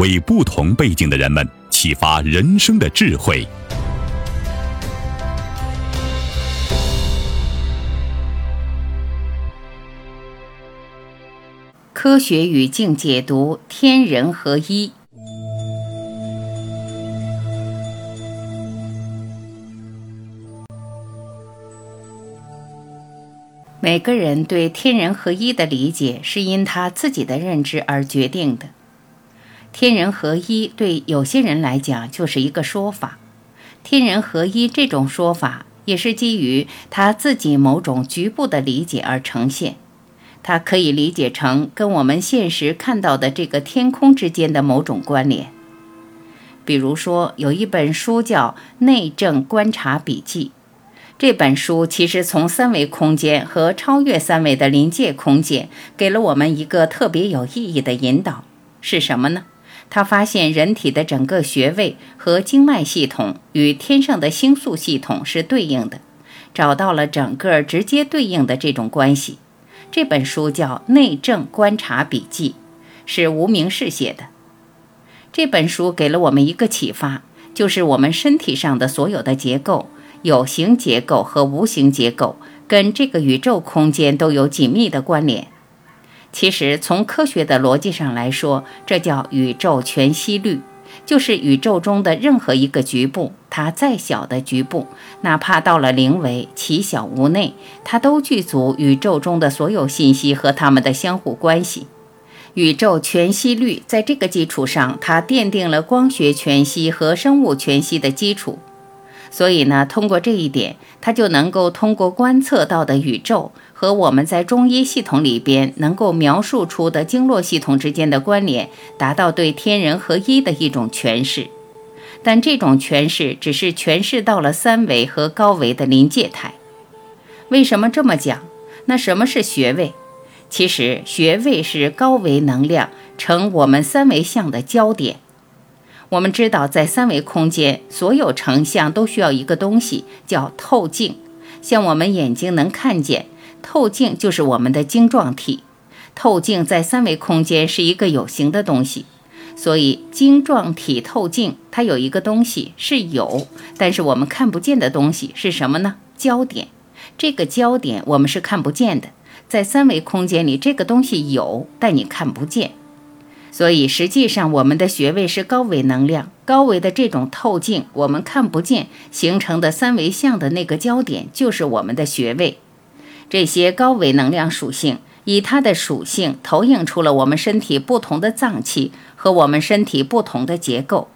为不同背景的人们启发人生的智慧。科学语境解读：天人合一。每个人对天人合一的理解，是因他自己的认知而决定的。天人合一对有些人来讲就是一个说法，天人合一这种说法也是基于他自己某种局部的理解而呈现。它可以理解成跟我们现实看到的这个天空之间的某种关联。比如说，有一本书叫《内政观察笔记》，这本书其实从三维空间和超越三维的临界空间，给了我们一个特别有意义的引导。是什么呢？他发现人体的整个穴位和经脉系统与天上的星宿系统是对应的，找到了整个直接对应的这种关系。这本书叫《内政观察笔记》，是无名氏写的。这本书给了我们一个启发，就是我们身体上的所有的结构，有形结构和无形结构，跟这个宇宙空间都有紧密的关联。其实从科学的逻辑上来说，这叫宇宙全息律。就是宇宙中的任何一个局部，它再小的局部，哪怕到了零维，其小无内，它都具足宇宙中的所有信息和它们的相互关系。宇宙全息律在这个基础上，它奠定了光学全息和生物全息的基础。所以呢，通过这一点，它就能够通过观测到的宇宙。和我们在中医系统里边能够描述出的经络系统之间的关联，达到对天人合一的一种诠释。但这种诠释只是诠释到了三维和高维的临界态。为什么这么讲？那什么是穴位？其实穴位是高维能量成我们三维像的焦点。我们知道，在三维空间，所有成像都需要一个东西，叫透镜。像我们眼睛能看见。透镜就是我们的晶状体，透镜在三维空间是一个有形的东西，所以晶状体透镜它有一个东西是有，但是我们看不见的东西是什么呢？焦点，这个焦点我们是看不见的，在三维空间里这个东西有，但你看不见，所以实际上我们的穴位是高维能量，高维的这种透镜我们看不见形成的三维像的那个焦点就是我们的穴位。这些高维能量属性，以它的属性投影出了我们身体不同的脏器和我们身体不同的结构。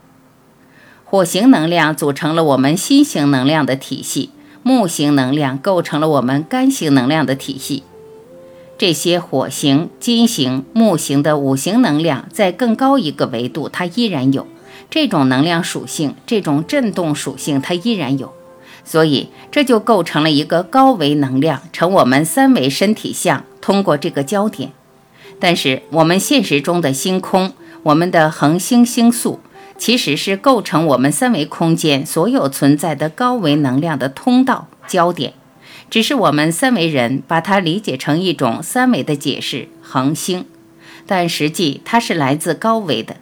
火型能量组成了我们心型能量的体系，木型能量构成了我们肝型能量的体系。这些火型、金型、木型的五行能量，在更高一个维度，它依然有这种能量属性，这种振动属性，它依然有。所以，这就构成了一个高维能量成我们三维身体像通过这个焦点。但是，我们现实中的星空，我们的恒星星宿，其实是构成我们三维空间所有存在的高维能量的通道焦点。只是我们三维人把它理解成一种三维的解释，恒星，但实际它是来自高维的。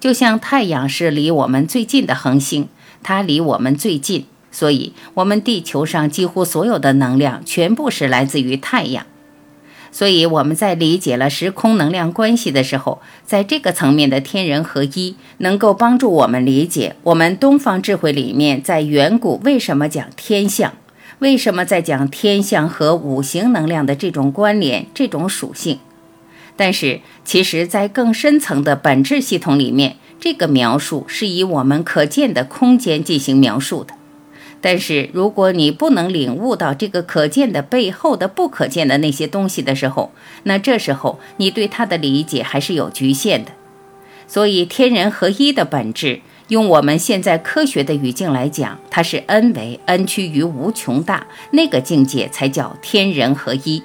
就像太阳是离我们最近的恒星，它离我们最近。所以，我们地球上几乎所有的能量全部是来自于太阳。所以我们在理解了时空能量关系的时候，在这个层面的天人合一，能够帮助我们理解我们东方智慧里面在远古为什么讲天象，为什么在讲天象和五行能量的这种关联、这种属性。但是，其实，在更深层的本质系统里面，这个描述是以我们可见的空间进行描述的。但是，如果你不能领悟到这个可见的背后的不可见的那些东西的时候，那这时候你对它的理解还是有局限的。所以，天人合一的本质，用我们现在科学的语境来讲，它是 n 为 n 趋于无穷大，那个境界才叫天人合一。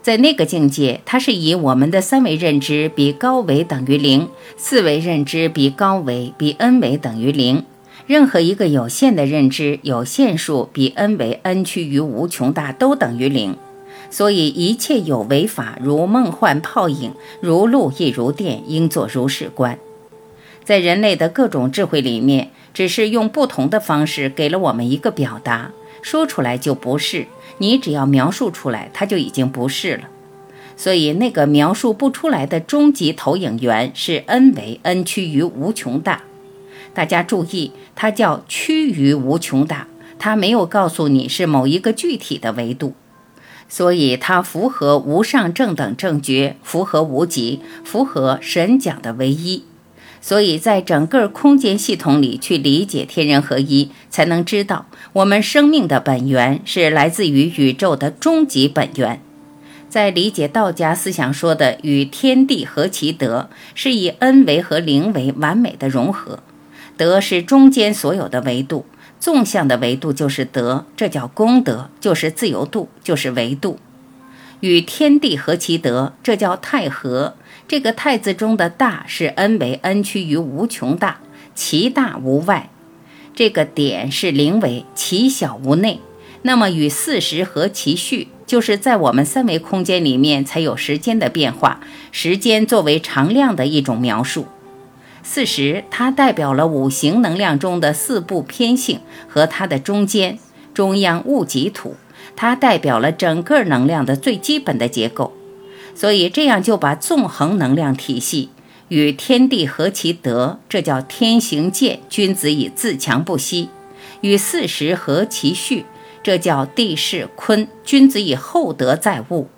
在那个境界，它是以我们的三维认知比高维等于零，四维认知比高维比 n 维等于零。任何一个有限的认知，有限数比 n 为 n 趋于无穷大都等于零，所以一切有为法如梦幻泡影，如露亦如电，应作如是观。在人类的各种智慧里面，只是用不同的方式给了我们一个表达，说出来就不是，你只要描述出来，它就已经不是了。所以那个描述不出来的终极投影源是 n 为 n 趋于无穷大。大家注意，它叫趋于无穷大，它没有告诉你是某一个具体的维度，所以它符合无上正等正觉，符合无极，符合神讲的唯一。所以在整个空间系统里去理解天人合一，才能知道我们生命的本源是来自于宇宙的终极本源。在理解道家思想说的与天地合其德，是以恩为和灵为完美的融合。德是中间所有的维度，纵向的维度就是德，这叫功德，就是自由度，就是维度。与天地合其德，这叫太和。这个太字中的大是 n 为 n 趋于无穷大，其大无外。这个点是零为，其小无内。那么与四时合其序，就是在我们三维空间里面才有时间的变化，时间作为常量的一种描述。四时，它代表了五行能量中的四部偏性和它的中间中央戊己土，它代表了整个能量的最基本的结构。所以这样就把纵横能量体系与天地合其德，这叫天行健，君子以自强不息；与四时合其序，这叫地势坤，君子以厚德载物。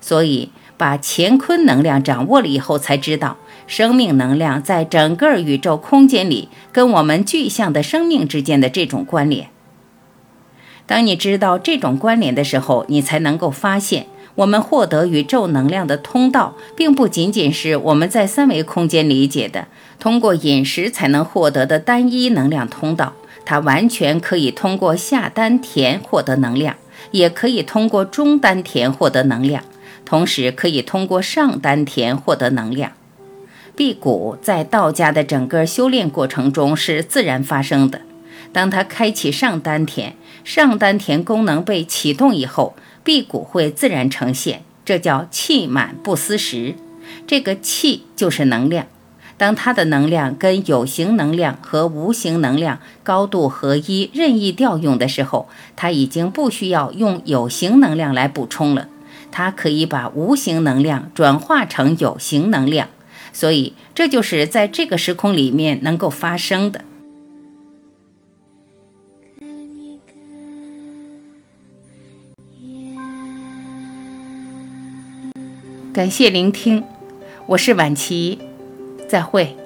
所以把乾坤能量掌握了以后，才知道。生命能量在整个宇宙空间里跟我们具象的生命之间的这种关联。当你知道这种关联的时候，你才能够发现，我们获得宇宙能量的通道，并不仅仅是我们在三维空间理解的通过饮食才能获得的单一能量通道。它完全可以通过下丹田获得能量，也可以通过中丹田获得能量，同时可以通过上丹田获得能量。辟谷在道家的整个修炼过程中是自然发生的。当他开启上丹田，上丹田功能被启动以后，辟谷会自然呈现。这叫气满不思食。这个气就是能量。当它的能量跟有形能量和无形能量高度合一、任意调用的时候，它已经不需要用有形能量来补充了。它可以把无形能量转化成有形能量。所以，这就是在这个时空里面能够发生的。感谢聆听，我是婉琪，再会。